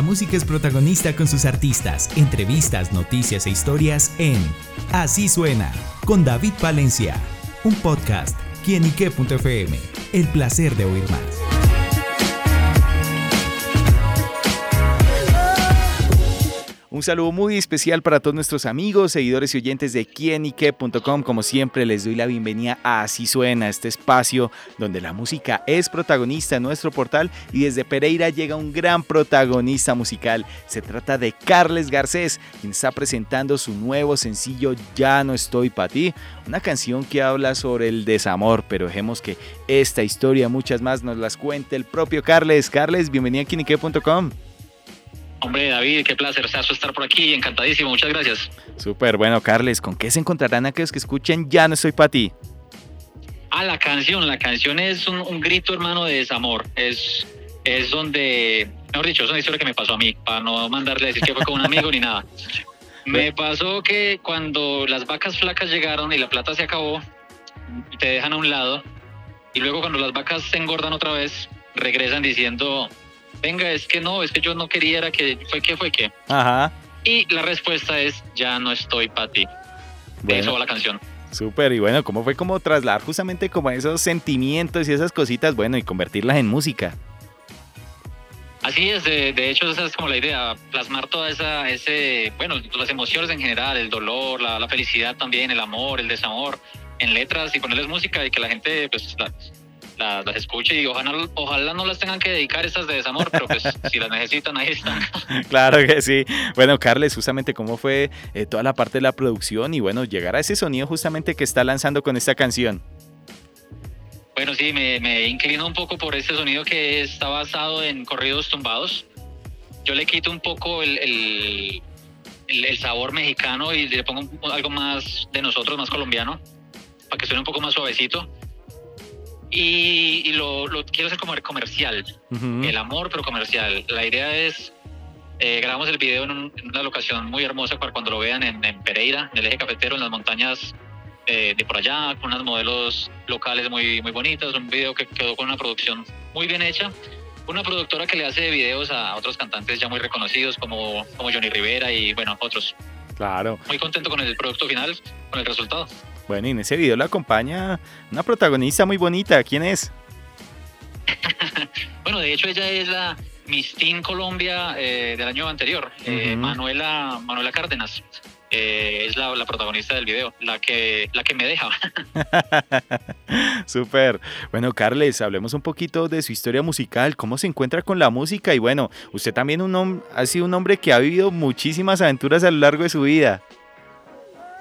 La música es protagonista con sus artistas, entrevistas, noticias e historias en Así suena, con David Valencia, un podcast, quienique.fm, el placer de oír más. Un saludo muy especial para todos nuestros amigos, seguidores y oyentes de quienique.com. Como siempre, les doy la bienvenida a Así Suena, este espacio donde la música es protagonista en nuestro portal y desde Pereira llega un gran protagonista musical. Se trata de Carles Garcés, quien está presentando su nuevo sencillo Ya no estoy para ti, una canción que habla sobre el desamor, pero dejemos que esta historia, muchas más, nos las cuente el propio Carles. Carles, bienvenido a quienique.com. Hombre, David, qué placer estar por aquí, encantadísimo, muchas gracias. Súper, bueno, Carles, ¿con qué se encontrarán aquellos que escuchen Ya no estoy para ti? Ah, la canción, la canción es un, grito hermano de desamor, es, es donde, mejor dicho, es una historia que me pasó a mí, para no mandarle a decir que fue con un amigo ni nada. Me pasó que cuando las vacas flacas llegaron y la plata se acabó, te dejan a un lado, y luego cuando las vacas se engordan otra vez, regresan diciendo, venga, es que no, es que yo no quería, era que fue que fue que. Ajá. Y la respuesta es, ya no estoy para ti. De eso va la canción. Súper, y bueno, ¿cómo fue como trasladar justamente como esos sentimientos y esas cositas, bueno, y convertirlas en música? Así es, de, hecho esa es como la idea, plasmar toda esa, ese, bueno, las emociones en general, el dolor, la, felicidad también, el amor, el desamor, en letras y ponerles música y que la gente pues las, escuche y ojalá, ojalá no las tengan que dedicar esas de desamor, pero pues si las necesitan, ahí están. Claro que sí. Bueno, Carles, justamente cómo fue eh, toda la parte de la producción y bueno, llegar a ese sonido justamente que está lanzando con esta canción. Bueno, sí, me, me inclino un poco por ese sonido que está basado en corridos tumbados. Yo le quito un poco el, el, el sabor mexicano y le pongo algo más de nosotros, más colombiano, para que suene un poco más suavecito y, lo, quiero hacer como comercial, el amor pero comercial. La idea es, eh, grabamos el video en, una locación muy hermosa para cuando lo vean en, Pereira, en el eje cafetero, en las montañas eh, de por allá, con unas modelos locales muy, muy bonitas, un video que quedó con una producción muy bien hecha. Una productora que le hace videos a otros cantantes ya muy reconocidos como, como Johnny Rivera y bueno, otros. Claro. Muy contento con el producto final, con el resultado. Bueno, y en ese video la acompaña una protagonista muy bonita. ¿Quién es? bueno, de hecho ella es la Miss Teen Colombia eh, del año anterior, eh, Manuela, Manuela Cárdenas. Eh, es la, protagonista del video, la que, la que me deja. Súper. Bueno, Carles, hablemos un poquito de su historia musical, cómo se encuentra con la música y bueno, usted también un ha sido un hombre que ha vivido muchísimas aventuras a lo largo de su vida.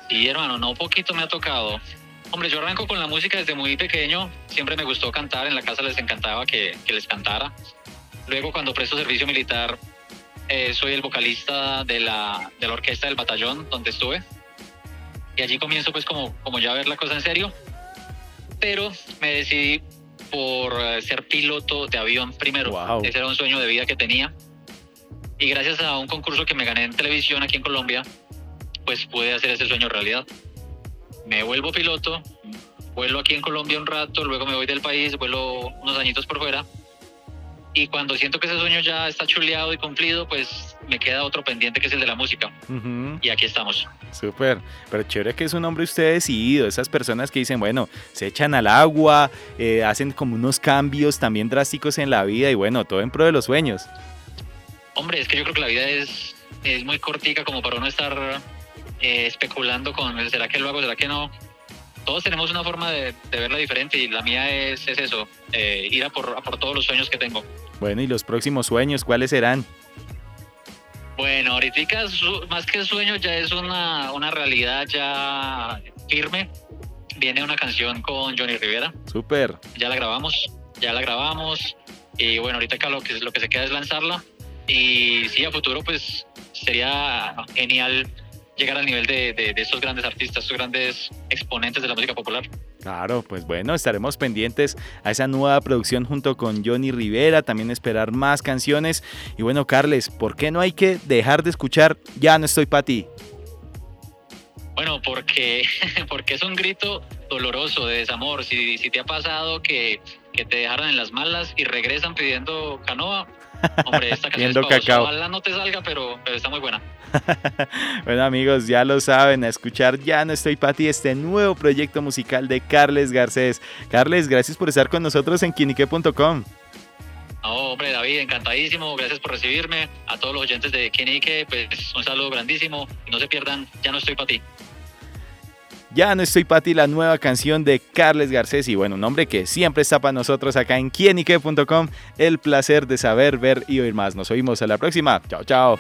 Sí, hermano, no poquito me ha tocado. Hombre, yo arranco con la música desde muy pequeño. Siempre me gustó cantar. En la casa les encantaba que, les cantara. Luego, cuando presto servicio militar, eh, soy el vocalista de la, de la orquesta del batallón donde estuve. Y allí comienzo, pues, como, como ya a ver la cosa en serio. Pero me decidí por eh, ser piloto de avión primero. Ese era un sueño de vida que tenía. Y gracias a un concurso que me gané en televisión aquí en Colombia, pues pude hacer ese sueño realidad. Me vuelvo piloto, vuelo aquí en Colombia un rato, luego me voy del país, vuelo unos añitos por fuera. Y cuando siento que ese sueño ya está chuleado y cumplido, pues me queda otro pendiente que es el de la música. Y aquí estamos. Súper, pero chévere que es un hombre usted decidido, esas personas que dicen, bueno, se echan al agua, eh, hacen como unos cambios también drásticos en la vida y bueno, todo en pro de los sueños. Hombre, es que yo creo que la vida es, es muy cortica como para uno estar eh, especulando con, ¿será que lo hago, será que no? Todos tenemos una forma de, verla diferente y la mía es, es eso, eh, ir a por, por todos los sueños que tengo. Bueno, ¿y los próximos sueños cuáles serán? Bueno, ahorita más que sueño ya es una, una realidad ya firme. Viene una canción con Johnny Rivera. Súper. Ya la grabamos, ya la grabamos. Y bueno, ahorita lo que, lo que se queda es lanzarla. Y sí, a futuro pues sería genial llegar al nivel de, de, estos grandes artistas, estos grandes exponentes de la música popular. Claro, pues bueno, estaremos pendientes a esa nueva producción junto con Johnny Rivera, también esperar más canciones. Y bueno, Carles, ¿por qué no hay que dejar de escuchar Ya no estoy para ti? Bueno, porque, porque es un grito doloroso de desamor. Si, si te ha pasado que, que te dejaron en las malas y regresan pidiendo canoa, Hombre, esta canción es cacao. Ojalá no te salga, pero, pero está muy buena. bueno amigos, ya lo saben, a escuchar Ya no estoy para ti, este nuevo proyecto musical de Carles Garcés. Carles, gracias por estar con nosotros en quinique.com. No, hombre, David, encantadísimo. Gracias por recibirme. A todos los oyentes de Kenique, pues un saludo grandísimo. No se pierdan, ya no estoy para ti. Ya no estoy para ti, la nueva canción de Carles Garcés. Y bueno, un hombre que siempre está para nosotros acá en quienique.com. El placer de saber, ver y oír más. Nos oímos a la próxima. Chao, chao.